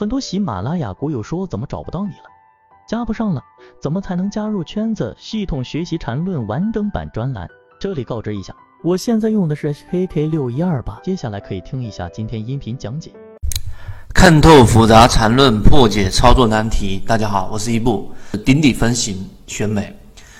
很多喜马拉雅股友说怎么找不到你了，加不上了，怎么才能加入圈子？系统学习缠论完整版专栏，这里告知一下，我现在用的是 HK 六一二八，接下来可以听一下今天音频讲解。看透复杂缠论，破解操作难题。大家好，我是一步顶底分型选美。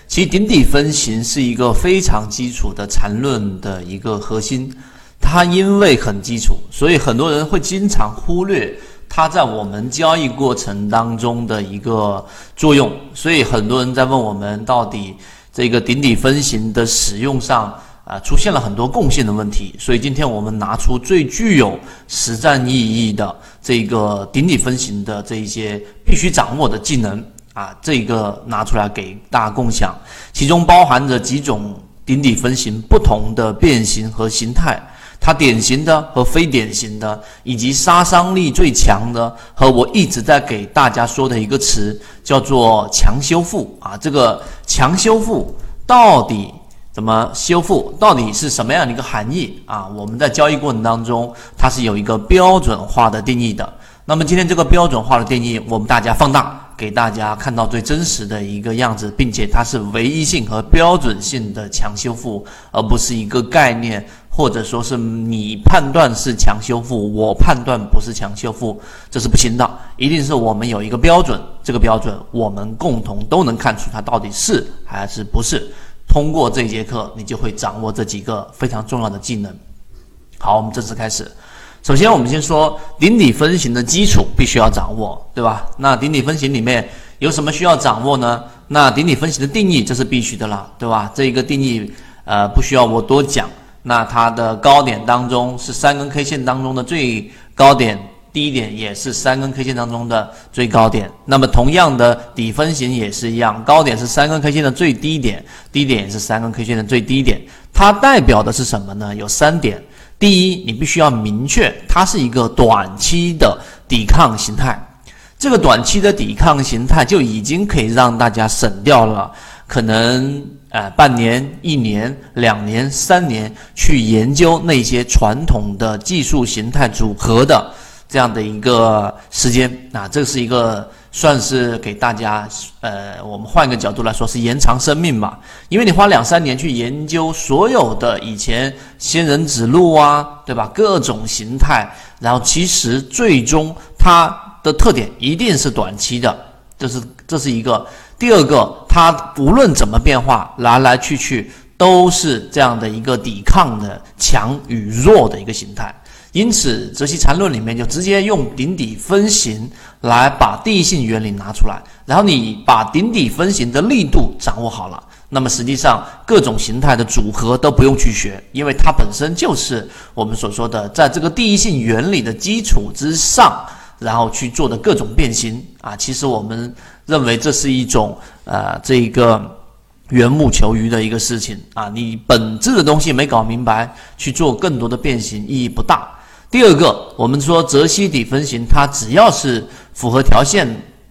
其实顶底分型是一个非常基础的缠论的一个核心，它因为很基础，所以很多人会经常忽略。它在我们交易过程当中的一个作用，所以很多人在问我们，到底这个顶底分型的使用上啊，出现了很多共性的问题。所以今天我们拿出最具有实战意义的这个顶底分型的这一些必须掌握的技能啊，这个拿出来给大家共享，其中包含着几种顶底分型不同的变形和形态。它典型的和非典型的，以及杀伤力最强的，和我一直在给大家说的一个词，叫做强修复啊。这个强修复到底怎么修复？到底是什么样的一个含义啊？我们在交易过程当中，它是有一个标准化的定义的。那么今天这个标准化的定义，我们大家放大，给大家看到最真实的一个样子，并且它是唯一性和标准性的强修复，而不是一个概念。或者说是你判断是强修复，我判断不是强修复，这是不行的。一定是我们有一个标准，这个标准我们共同都能看出它到底是还是不是。通过这节课，你就会掌握这几个非常重要的技能。好，我们正式开始。首先，我们先说顶底分型的基础必须要掌握，对吧？那顶底分型里面有什么需要掌握呢？那顶底分型的定义这是必须的啦，对吧？这一个定义，呃，不需要我多讲。那它的高点当中是三根 K 线当中的最高点，低点也是三根 K 线当中的最高点。那么同样的底分型也是一样，高点是三根 K 线的最低点，低点也是三根 K 线的最低点。它代表的是什么呢？有三点。第一，你必须要明确它是一个短期的抵抗形态。这个短期的抵抗形态就已经可以让大家省掉了可能。呃，半年、一年、两年、三年去研究那些传统的技术形态组合的这样的一个时间，啊，这是一个算是给大家，呃，我们换一个角度来说是延长生命吧，因为你花两三年去研究所有的以前仙人指路啊，对吧？各种形态，然后其实最终它的特点一定是短期的，这是这是一个。第二个，它无论怎么变化，来来去去都是这样的一个抵抗的强与弱的一个形态。因此，泽西缠论里面就直接用顶底分型来把第一性原理拿出来，然后你把顶底分型的力度掌握好了，那么实际上各种形态的组合都不用去学，因为它本身就是我们所说的在这个第一性原理的基础之上，然后去做的各种变形啊。其实我们。认为这是一种呃，这一个缘木求鱼的一个事情啊，你本质的东西没搞明白，去做更多的变形意义不大。第二个，我们说泽西底分型，它只要是符合条件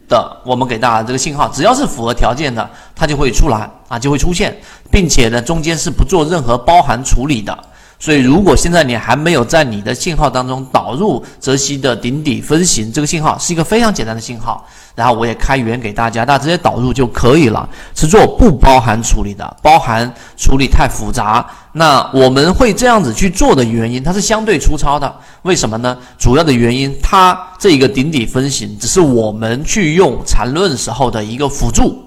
的，我们给大家这个信号，只要是符合条件的，它就会出来啊，就会出现，并且呢，中间是不做任何包含处理的。所以，如果现在你还没有在你的信号当中导入泽西的顶底分型，这个信号是一个非常简单的信号。然后我也开源给大家，大家直接导入就可以了，是做不包含处理的，包含处理太复杂。那我们会这样子去做的原因，它是相对粗糙的。为什么呢？主要的原因，它这个顶底分型只是我们去用缠论时候的一个辅助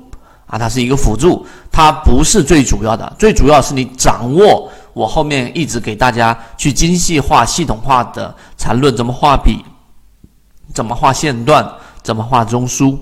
啊，它是一个辅助，它不是最主要的。最主要是你掌握。我后面一直给大家去精细化、系统化的缠论，怎么画笔，怎么画线段，怎么画中枢，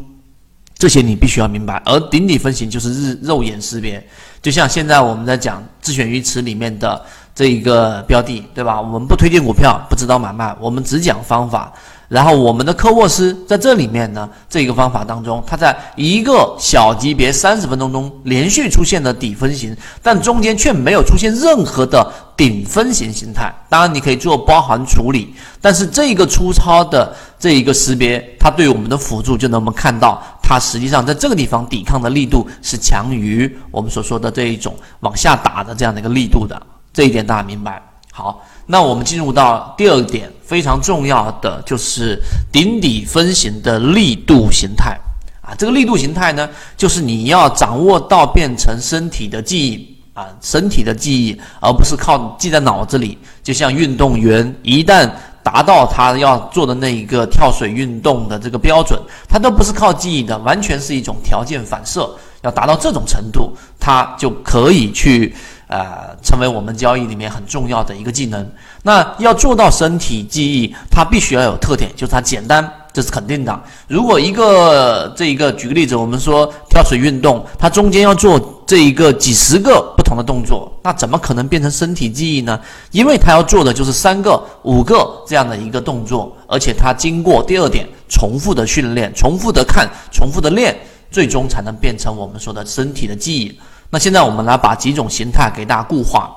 这些你必须要明白。而顶底分型就是日肉眼识别，就像现在我们在讲自选鱼池里面的这一个标的，对吧？我们不推荐股票，不指导买卖，我们只讲方法。然后我们的科沃斯在这里面呢，这个方法当中，它在一个小级别三十分钟中连续出现的底分型，但中间却没有出现任何的顶分型形态。当然你可以做包含处理，但是这个粗糙的这一个识别，它对我们的辅助就能我们看到，它实际上在这个地方抵抗的力度是强于我们所说的这一种往下打的这样的一个力度的。这一点大家明白？好，那我们进入到第二点。非常重要的就是顶底分型的力度形态啊。这个力度形态呢，就是你要掌握到变成身体的记忆啊，身体的记忆，而不是靠记在脑子里。就像运动员一旦达到他要做的那一个跳水运动的这个标准，他都不是靠记忆的，完全是一种条件反射。要达到这种程度，他就可以去呃成为我们交易里面很重要的一个技能。那要做到身体记忆，它必须要有特点，就是它简单，这是肯定的。如果一个这一个举个例子，我们说跳水运动，它中间要做这一个几十个不同的动作，那怎么可能变成身体记忆呢？因为它要做的就是三个、五个这样的一个动作，而且它经过第二点重复的训练、重复的看、重复的练。最终才能变成我们说的身体的记忆。那现在我们来把几种形态给大家固化。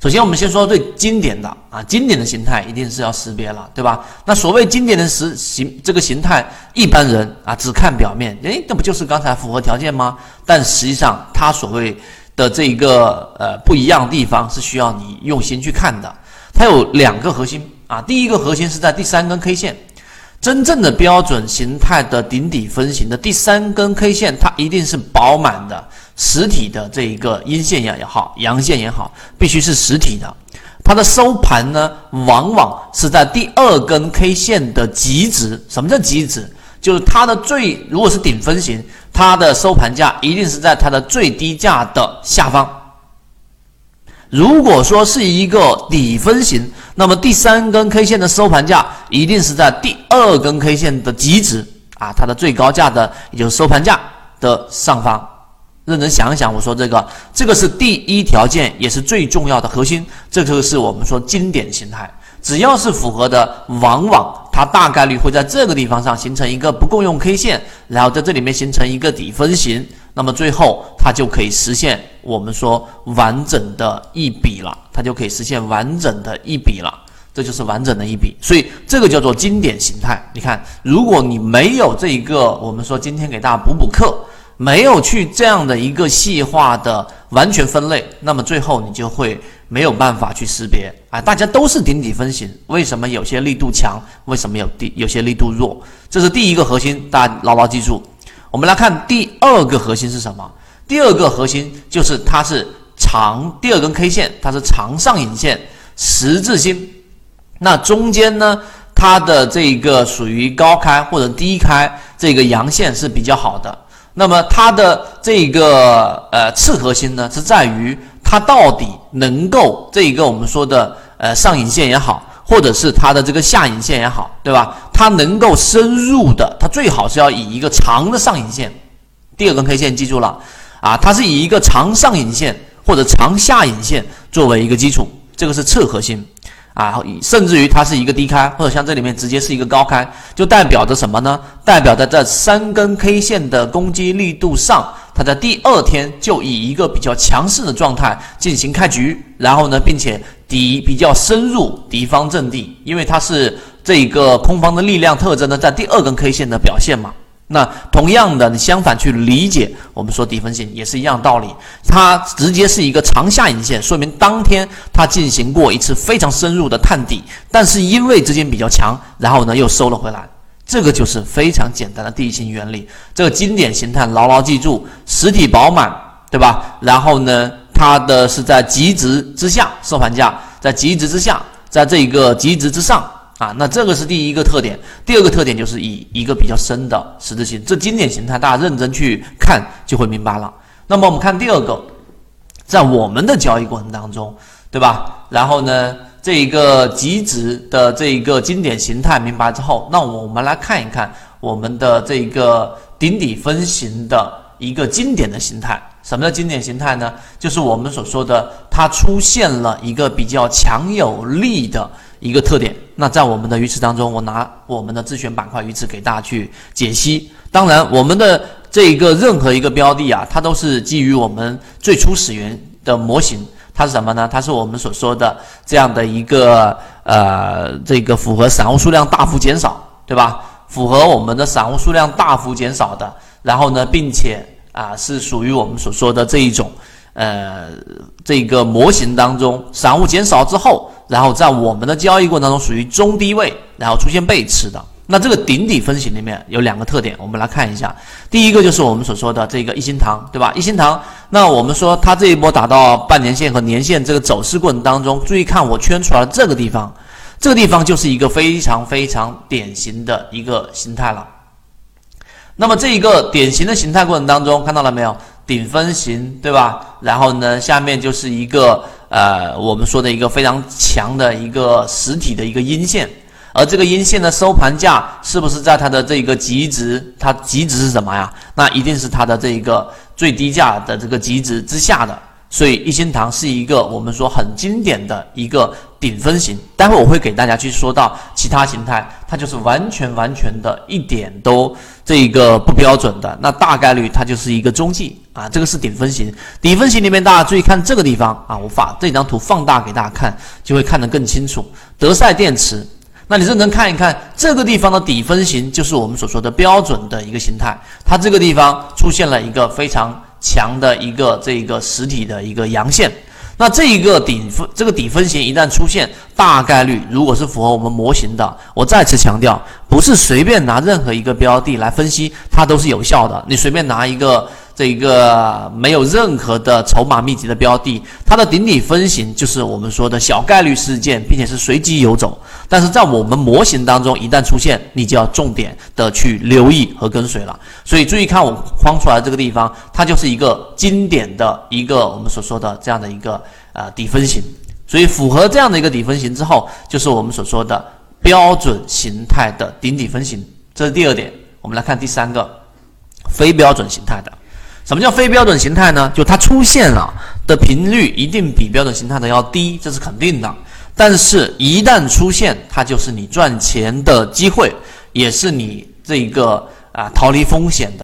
首先，我们先说最经典的啊，经典的形态一定是要识别了，对吧？那所谓经典的实形这个形态，一般人啊只看表面，诶，那不就是刚才符合条件吗？但实际上，它所谓的这一个呃不一样的地方是需要你用心去看的。它有两个核心啊，第一个核心是在第三根 K 线。真正的标准形态的顶底分型的第三根 K 线，它一定是饱满的实体的这一个阴线也好，阳线也好，必须是实体的。它的收盘呢，往往是在第二根 K 线的极值。什么叫极值？就是它的最，如果是顶分型，它的收盘价一定是在它的最低价的下方。如果说是一个底分型，那么第三根 K 线的收盘价一定是在第二根 K 线的极值啊，它的最高价的也就是收盘价的上方。认真想一想，我说这个，这个是第一条件，也是最重要的核心。这就是我们说经典形态，只要是符合的，往往它大概率会在这个地方上形成一个不共用 K 线，然后在这里面形成一个底分型。那么最后，它就可以实现我们说完整的一笔了，它就可以实现完整的一笔了，这就是完整的一笔。所以这个叫做经典形态。你看，如果你没有这一个，我们说今天给大家补补课，没有去这样的一个细化的完全分类，那么最后你就会没有办法去识别啊。大家都是顶底分型，为什么有些力度强，为什么有低有些力度弱？这是第一个核心，大家牢牢记住。我们来看第二个核心是什么？第二个核心就是它是长第二根 K 线，它是长上影线十字星。那中间呢，它的这个属于高开或者低开，这个阳线是比较好的。那么它的这个呃次核心呢，是在于它到底能够这一个我们说的呃上影线也好。或者是它的这个下影线也好，对吧？它能够深入的，它最好是要以一个长的上影线，第二根 K 线记住了啊，它是以一个长上影线或者长下影线作为一个基础，这个是侧核心啊，甚至于它是一个低开，或者像这里面直接是一个高开，就代表着什么呢？代表着这三根 K 线的攻击力度上，他在第二天就以一个比较强势的状态进行开局，然后呢，并且。敌比较深入敌方阵地，因为它是这个空方的力量特征呢，在第二根 K 线的表现嘛。那同样的，你相反去理解，我们说底分型也是一样道理。它直接是一个长下影线，说明当天它进行过一次非常深入的探底，但是因为资金比较强，然后呢又收了回来。这个就是非常简单的地形原理。这个经典形态牢牢记住，实体饱满，对吧？然后呢？它的是在极值之下收盘价，在极值之下，在这一个极值之上啊，那这个是第一个特点。第二个特点就是以一个比较深的十字星，这经典形态大家认真去看就会明白了。那么我们看第二个，在我们的交易过程当中，对吧？然后呢，这一个极值的这一个经典形态明白之后，那我们来看一看我们的这一个顶底分型的一个经典的形态。什么叫经典形态呢？就是我们所说的，它出现了一个比较强有力的一个特点。那在我们的鱼池当中，我拿我们的自选板块鱼池给大家去解析。当然，我们的这一个任何一个标的啊，它都是基于我们最初始源的模型。它是什么呢？它是我们所说的这样的一个呃，这个符合散户数量大幅减少，对吧？符合我们的散户数量大幅减少的，然后呢，并且。啊，是属于我们所说的这一种，呃，这个模型当中，散户减少之后，然后在我们的交易过程当中属于中低位，然后出现背驰的。那这个顶底分型里面有两个特点，我们来看一下。第一个就是我们所说的这个一心堂，对吧？一心堂，那我们说它这一波打到半年线和年线这个走势过程当中，注意看我圈出来的这个地方，这个地方就是一个非常非常典型的一个形态了。那么这一个典型的形态过程当中，看到了没有？顶分型，对吧？然后呢，下面就是一个呃，我们说的一个非常强的一个实体的一个阴线。而这个阴线的收盘价是不是在它的这个极值？它极值是什么呀？那一定是它的这一个最低价的这个极值之下的。所以一心堂是一个我们说很经典的一个顶分型。待会我会给大家去说到其他形态，它就是完全完全的一点都这个不标准的。那大概率它就是一个中继啊，这个是顶分型。顶分型里面大家注意看这个地方啊，我把这张图放大给大家看，就会看得更清楚。德赛电池。那你认真看一看这个地方的底分型，就是我们所说的标准的一个形态。它这个地方出现了一个非常强的一个这个实体的一个阳线。那这一个底分这个底分型一旦出现，大概率如果是符合我们模型的，我再次强调，不是随便拿任何一个标的来分析它都是有效的。你随便拿一个。这一个没有任何的筹码密集的标的，它的顶底分型就是我们说的小概率事件，并且是随机游走。但是在我们模型当中，一旦出现，你就要重点的去留意和跟随了。所以注意看我框出来这个地方，它就是一个经典的一个我们所说的这样的一个呃底分型。所以符合这样的一个底分型之后，就是我们所说的标准形态的顶底分型。这是第二点。我们来看第三个，非标准形态的。什么叫非标准形态呢？就它出现了的频率一定比标准形态的要低，这是肯定的。但是，一旦出现，它就是你赚钱的机会，也是你这个啊逃离风险的